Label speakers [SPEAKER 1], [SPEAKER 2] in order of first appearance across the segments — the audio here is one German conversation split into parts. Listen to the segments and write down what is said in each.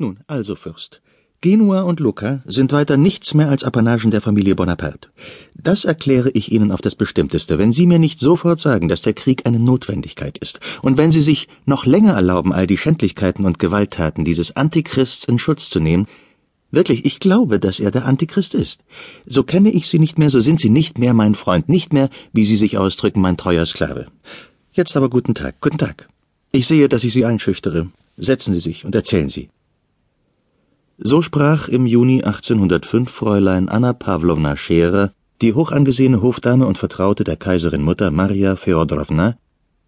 [SPEAKER 1] Nun, also, Fürst. Genua und Lucca sind weiter nichts mehr als Apanagen der Familie Bonaparte. Das erkläre ich Ihnen auf das Bestimmteste, wenn Sie mir nicht sofort sagen, dass der Krieg eine Notwendigkeit ist, und wenn Sie sich noch länger erlauben, all die Schändlichkeiten und Gewalttaten dieses Antichrists in Schutz zu nehmen. Wirklich, ich glaube, dass er der Antichrist ist. So kenne ich Sie nicht mehr, so sind Sie nicht mehr mein Freund, nicht mehr, wie Sie sich ausdrücken, mein treuer Sklave. Jetzt aber guten Tag, guten Tag. Ich sehe, dass ich Sie einschüchtere. Setzen Sie sich und erzählen Sie. So sprach im Juni 1805 Fräulein Anna Pawlowna Scherer, die hochangesehene Hofdame und Vertraute der Kaiserin Mutter Maria Feodorowna,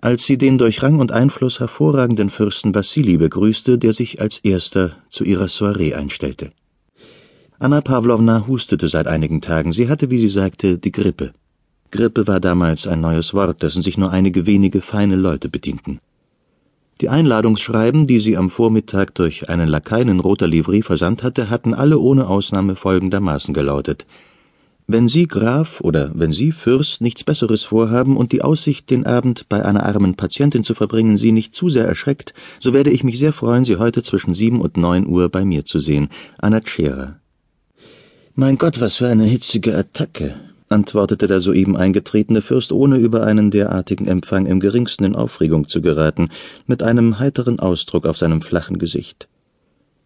[SPEAKER 1] als sie den durch Rang und Einfluss hervorragenden Fürsten Wassili begrüßte, der sich als erster zu ihrer Soiree einstellte. Anna Pawlowna hustete seit einigen Tagen, sie hatte, wie sie sagte, die Grippe. Grippe war damals ein neues Wort, dessen sich nur einige wenige feine Leute bedienten. Die Einladungsschreiben, die sie am Vormittag durch einen Lakaien in roter Livree versandt hatte, hatten alle ohne Ausnahme folgendermaßen gelautet Wenn Sie Graf oder wenn Sie Fürst nichts Besseres vorhaben und die Aussicht, den Abend bei einer armen Patientin zu verbringen, Sie nicht zu sehr erschreckt, so werde ich mich sehr freuen, Sie heute zwischen sieben und neun Uhr bei mir zu sehen. Anna Tschera. Mein Gott, was für eine hitzige Attacke antwortete der soeben eingetretene Fürst, ohne über einen derartigen Empfang im geringsten in Aufregung zu geraten, mit einem heiteren Ausdruck auf seinem flachen Gesicht.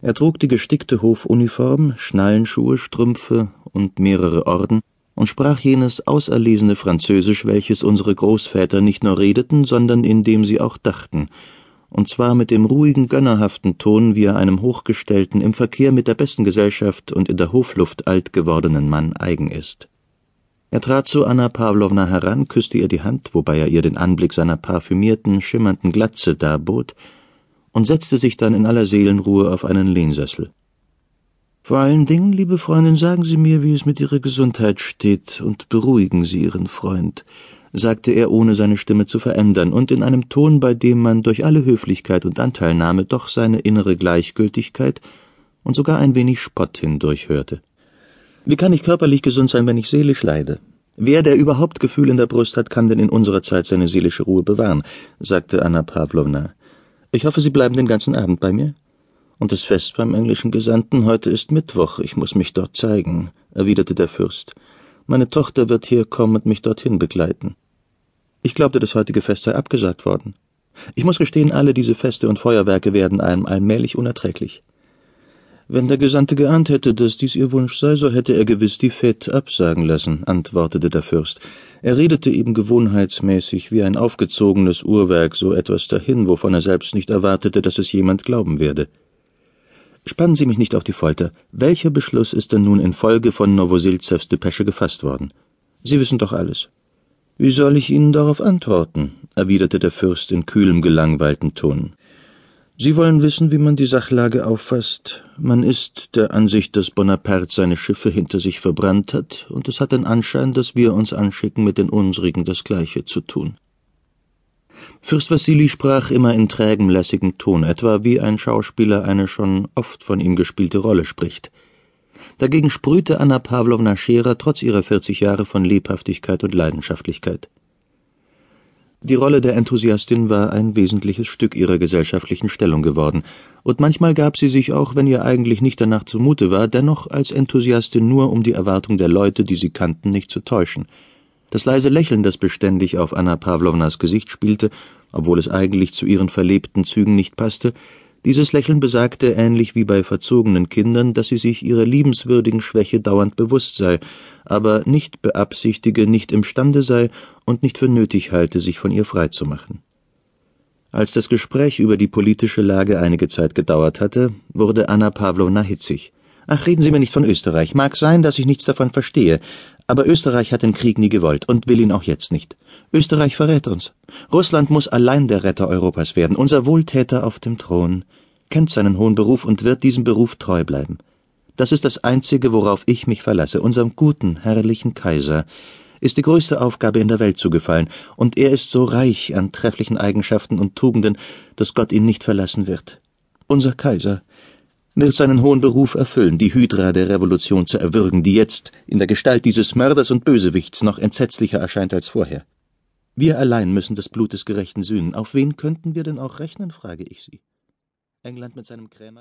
[SPEAKER 1] Er trug die gestickte Hofuniform, Schnallenschuhe, Strümpfe und mehrere Orden und sprach jenes auserlesene Französisch, welches unsere Großväter nicht nur redeten, sondern in dem sie auch dachten, und zwar mit dem ruhigen, gönnerhaften Ton, wie er einem hochgestellten, im Verkehr mit der besten Gesellschaft und in der Hofluft alt gewordenen Mann eigen ist. Er trat zu Anna Pawlowna heran, küsste ihr die Hand, wobei er ihr den Anblick seiner parfümierten, schimmernden Glatze darbot, und setzte sich dann in aller Seelenruhe auf einen Lehnsessel. Vor allen Dingen, liebe Freundin, sagen Sie mir, wie es mit Ihrer Gesundheit steht, und beruhigen Sie Ihren Freund, sagte er, ohne seine Stimme zu verändern, und in einem Ton, bei dem man durch alle Höflichkeit und Anteilnahme doch seine innere Gleichgültigkeit und sogar ein wenig Spott hindurchhörte. Wie kann ich körperlich gesund sein, wenn ich seelisch leide? Wer, der überhaupt Gefühl in der Brust hat, kann denn in unserer Zeit seine seelische Ruhe bewahren, sagte Anna Pawlowna. Ich hoffe, Sie bleiben den ganzen Abend bei mir? Und das Fest beim englischen Gesandten heute ist Mittwoch, ich muss mich dort zeigen, erwiderte der Fürst. Meine Tochter wird hier kommen und mich dorthin begleiten. Ich glaubte, das heutige Fest sei abgesagt worden. Ich muss gestehen, alle diese Feste und Feuerwerke werden einem allmählich unerträglich. Wenn der Gesandte geahnt hätte, dass dies ihr Wunsch sei, so hätte er gewiss die Fête absagen lassen, antwortete der Fürst. Er redete eben gewohnheitsmäßig wie ein aufgezogenes Uhrwerk so etwas dahin, wovon er selbst nicht erwartete, dass es jemand glauben werde. Spannen Sie mich nicht auf die Folter. Welcher Beschluss ist denn nun infolge von Novosilzews Depesche gefasst worden? Sie wissen doch alles. Wie soll ich Ihnen darauf antworten? erwiderte der Fürst in kühlem, gelangweilten Ton. Sie wollen wissen, wie man die Sachlage auffasst. Man ist der Ansicht, dass Bonaparte seine Schiffe hinter sich verbrannt hat, und es hat den Anschein, dass wir uns anschicken, mit den unsrigen das Gleiche zu tun. Fürst Wassili sprach immer in trägem, lässigem Ton, etwa wie ein Schauspieler eine schon oft von ihm gespielte Rolle spricht. Dagegen sprühte Anna Pawlowna Scherer trotz ihrer vierzig Jahre von Lebhaftigkeit und Leidenschaftlichkeit. Die Rolle der Enthusiastin war ein wesentliches Stück ihrer gesellschaftlichen Stellung geworden, und manchmal gab sie sich auch, wenn ihr eigentlich nicht danach zumute war, dennoch als Enthusiastin nur, um die Erwartung der Leute, die sie kannten, nicht zu täuschen. Das leise Lächeln, das beständig auf Anna Pawlownas Gesicht spielte, obwohl es eigentlich zu ihren verlebten Zügen nicht passte, dieses Lächeln besagte, ähnlich wie bei verzogenen Kindern, dass sie sich ihrer liebenswürdigen Schwäche dauernd bewusst sei, aber nicht beabsichtige, nicht imstande sei und nicht für nötig halte, sich von ihr freizumachen. Als das Gespräch über die politische Lage einige Zeit gedauert hatte, wurde Anna Pawlowna hitzig. Ach, reden Sie mir nicht von Österreich. Mag sein, dass ich nichts davon verstehe, aber Österreich hat den Krieg nie gewollt und will ihn auch jetzt nicht. Österreich verrät uns. Russland muss allein der Retter Europas werden, unser Wohltäter auf dem Thron kennt seinen hohen Beruf und wird diesem Beruf treu bleiben. Das ist das Einzige, worauf ich mich verlasse. Unserem guten, herrlichen Kaiser ist die größte Aufgabe in der Welt zugefallen, und er ist so reich an trefflichen Eigenschaften und Tugenden, dass Gott ihn nicht verlassen wird. Unser Kaiser wird seinen hohen Beruf erfüllen, die Hydra der Revolution zu erwürgen, die jetzt in der Gestalt dieses Mörders und Bösewichts noch entsetzlicher erscheint als vorher. Wir allein müssen das Blut des Gerechten sühnen. Auf wen könnten wir denn auch rechnen, frage ich Sie. England mit seinem Krämer